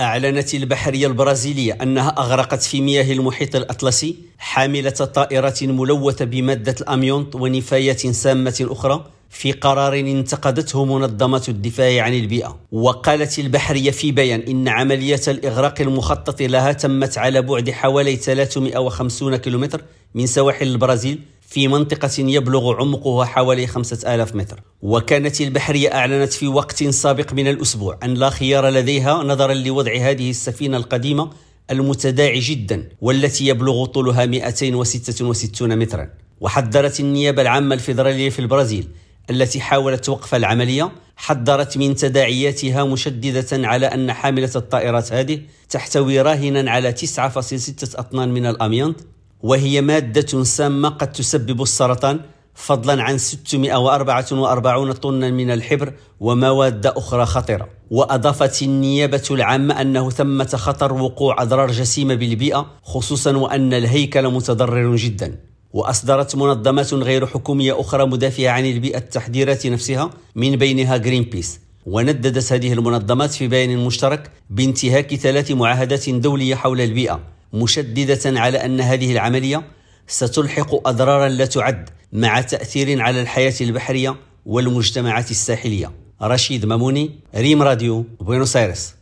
أعلنت البحرية البرازيلية أنها أغرقت في مياه المحيط الأطلسي حاملة طائرة ملوثة بمادة الأميونط ونفايات سامة أخرى في قرار انتقدته منظمة الدفاع عن البيئة. وقالت البحرية في بيان إن عملية الإغراق المخطط لها تمت على بعد حوالي 350 كيلومتر من سواحل البرازيل في منطقة يبلغ عمقها حوالي خمسة آلاف متر. وكانت البحرية أعلنت في وقت سابق من الأسبوع أن لا خيار لديها نظرا لوضع هذه السفينة القديمة المتداعي جدا والتي يبلغ طولها 266 مترا. وحذرت النيابة العامة الفيدرالية في البرازيل التي حاولت وقف العملية حذرت من تداعياتها مشددة على أن حاملة الطائرات هذه تحتوي راهنا على 9.6 أطنان من الأميانط وهي مادة سامة قد تسبب السرطان فضلا عن 644 طنا من الحبر ومواد أخرى خطرة وأضافت النيابة العامة أنه ثمة خطر وقوع أضرار جسيمة بالبيئة خصوصا وأن الهيكل متضرر جدا. وأصدرت منظمات غير حكومية أخرى مدافعة عن البيئة التحذيرات نفسها من بينها جرين بيس ونددت هذه المنظمات في بيان مشترك بانتهاك ثلاث معاهدات دولية حول البيئة. مشددة على أن هذه العملية ستلحق أضرارا لا تعد مع تأثير على الحياة البحرية والمجتمعات الساحلية. رشيد ماموني ريم راديو بوينوس آيرس.